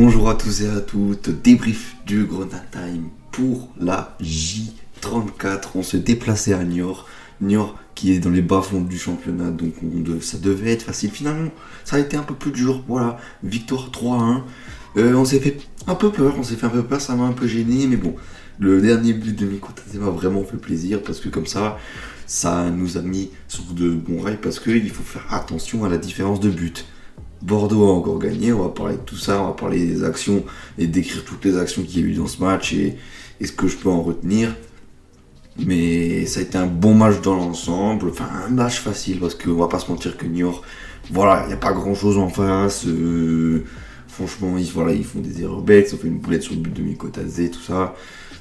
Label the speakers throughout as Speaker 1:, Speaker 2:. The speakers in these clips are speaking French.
Speaker 1: Bonjour à tous et à toutes, débrief du Grenade Time pour la J34. On se déplaçait à Niort. Niort qui est dans les bas-fonds du championnat, donc ça devait être facile. Finalement, ça a été un peu plus dur. Voilà, victoire 3-1. Euh, on s'est fait un peu peur, on s'est fait un peu peur, ça m'a un peu gêné, mais bon, le dernier but de Miko m'a vraiment fait plaisir parce que comme ça, ça nous a mis sur de bons rails parce qu'il faut faire attention à la différence de but. Bordeaux a encore gagné, on va parler de tout ça, on va parler des actions et décrire toutes les actions qu'il y a eu dans ce match et, ce que je peux en retenir. Mais ça a été un bon match dans l'ensemble, enfin un match facile parce qu'on va pas se mentir que Niort, voilà, il n'y a pas grand chose en face. Euh, franchement, ils, voilà, ils font des erreurs bêtes, ils ont fait une boulette sur le but de Mikotazé, tout ça.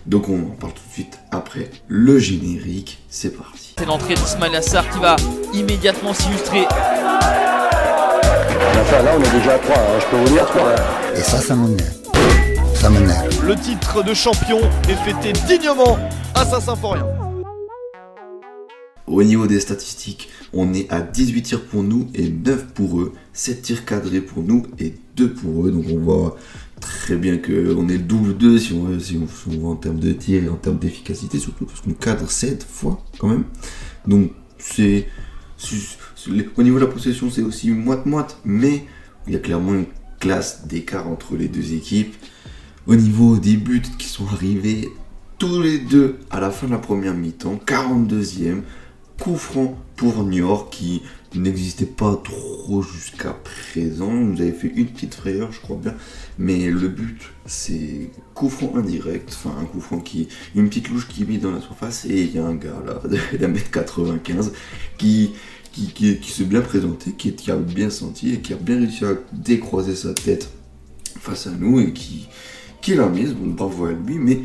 Speaker 1: Donc on en parle tout de suite après le générique. C'est parti.
Speaker 2: C'est l'entrée d'Ismail Assar qui va immédiatement s'illustrer.
Speaker 3: Là on est déjà à 3, hein, je peux vous dire 3.
Speaker 4: Et ça, ça m'énerve. Ça m'énerve.
Speaker 5: Le titre de champion est fêté dignement à Saint-Symphorien.
Speaker 1: Au niveau des statistiques, on est à 18 tirs pour nous et 9 pour eux. 7 tirs cadrés pour nous et 2 pour eux. Donc on voit très bien qu'on est le double 2 si on, si on, voit en termes de tirs et en termes d'efficacité, surtout parce qu'on cadre 7 fois quand même. Donc c'est. Au niveau de la possession, c'est aussi moite-moite, mais il y a clairement une classe d'écart entre les deux équipes. Au niveau des buts qui sont arrivés, tous les deux à la fin de la première mi-temps, 42e, coup franc pour Niort qui n'existait pas trop jusqu'à présent. Vous avez fait une petite frayeur, je crois bien. Mais le but, c'est coup franc indirect. Enfin, un coup franc qui. Une petite louche qui est mise dans la surface. Et il y a un gars là, d'un mètre 95, qui. Qui, qui, s'est bien présenté, qui, a bien senti et qui a bien réussi à décroiser sa tête face à nous et qui, qui l'a mise. Bon, bravo à lui, mais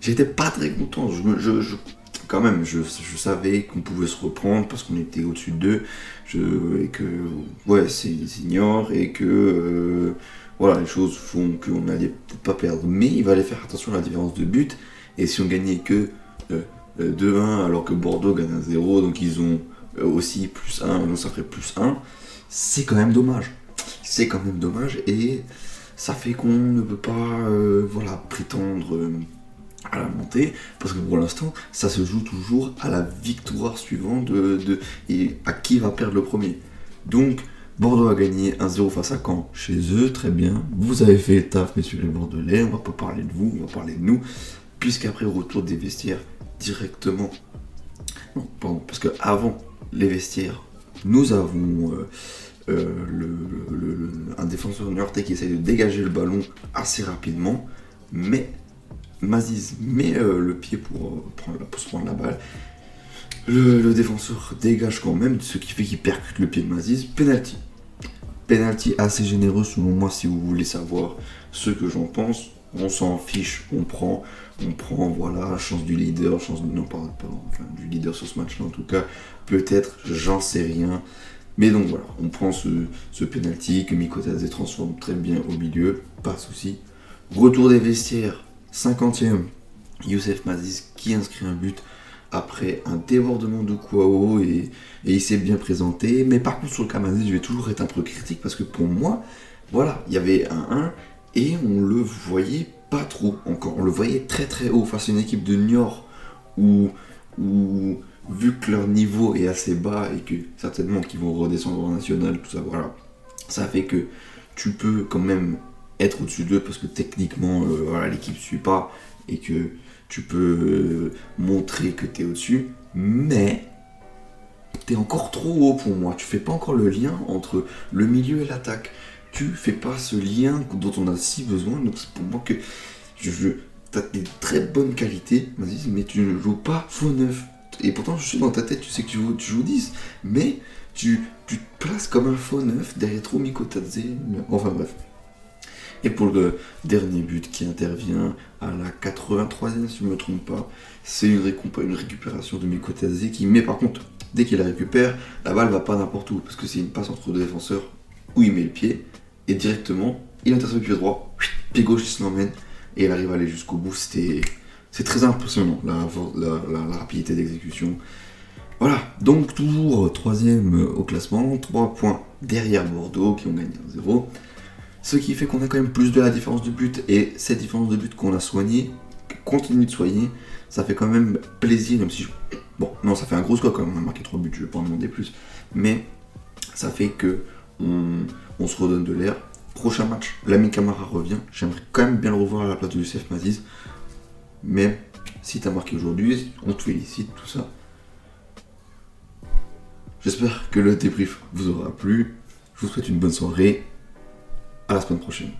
Speaker 1: j'étais pas très content. Je, je, je quand même, je, savais qu'on pouvait se reprendre parce qu'on était au-dessus d'eux, et que, ouais, c'est seniors, et que, euh, voilà, les choses font qu'on n'allait peut-être pas perdre. Mais il fallait faire attention à la différence de but, et si on gagnait que 2-1 euh, euh, alors que Bordeaux gagne 1-0, donc ils ont aussi plus 1, donc ça ferait plus 1, c'est quand même dommage. C'est quand même dommage, et ça fait qu'on ne peut pas, voilà, prétendre à la montée, parce que pour l'instant, ça se joue toujours à la victoire suivante de, et à qui va perdre le premier. Donc, Bordeaux a gagné 1-0 face à Caen chez eux, très bien. Vous avez fait taf, messieurs les Bordelais, on va pas parler de vous, on va parler de nous, puisqu'après retour des vestiaires directement. Non, parce que avant les vestiaires, nous avons euh, euh, un défenseur new qui essaye de dégager le ballon assez rapidement, mais Maziz met euh, le pied pour, prendre, se prendre la balle. Le, défenseur dégage quand même, ce qui fait qu'il percute le pied de Maziz. Penalty. Penalty assez généreux selon moi si vous voulez savoir ce que j'en pense. On s'en fiche, on prend, on prend, voilà, chance du leader, chance de, non, pardon, enfin, du leader sur ce match-là en tout cas. Peut-être, j'en sais rien. Mais donc voilà, on prend ce, ce penalty que Mikotadze transforme très bien au milieu, pas de souci. Retour des vestiaires, 50e, Youssef Maziz qui inscrit un but après un débordement de Kouao et, et il s'est bien présenté. Mais par contre, sur le cas Maziz, je vais toujours être un peu critique parce que pour moi, voilà, il y avait un 1 et on le voyait pas trop encore. On le voyait très très haut face à une équipe de Niort où, vu que leur niveau est assez bas et que certainement qu'ils vont redescendre en national, tout ça, voilà, ça fait que tu peux quand même être au-dessus d'eux parce que techniquement euh, voilà, l'équipe suit pas et que tu peux euh, montrer que tu es au-dessus, mais tu es encore trop haut pour moi. Tu fais pas encore le lien entre le milieu et l'attaque. Tu fais pas ce lien dont on a si besoin. Donc c'est pour moi que je, je as des très bonnes qualités, mais tu ne joues pas faux neuf. Et pourtant, je suis dans ta tête, tu sais que tu joues, tu joues 10, mais tu, tu te places comme un faux neuf derrière Romiko Tadze. Enfin bref. Et pour le dernier but qui intervient à la 83e, si je ne me trompe pas, c'est une, récupération de Mikotazé qui met par contre, dès qu'il la récupère, la balle va pas n'importe où, parce que c'est une passe entre deux défenseurs où il met le pied, et directement, il intercepte le pied droit, pied gauche, il se l'emmène, et il arrive à aller jusqu'au bout. C'était, c'est très impressionnant, la, rapidité d'exécution. Voilà, donc toujours troisième au classement, 3 points derrière Bordeaux qui ont gagné 1-0. Ce qui fait qu'on a quand même plus de la différence de but. Et cette différence de but qu'on a soignée, continue de soigner, ça fait quand même plaisir, même si je... Bon, non, ça fait un gros score quand même, on a marqué 3 buts, je vais pas en demander plus. Mais ça fait que on, se redonne de l'air. Prochain match, l'ami Camara revient. J'aimerais quand même bien le revoir à la place de Youssef Maziz. Mais si t'as marqué aujourd'hui, on te félicite, tout ça. J'espère que le débrief vous aura plu. Je vous souhaite une bonne soirée. À la semaine prochaine.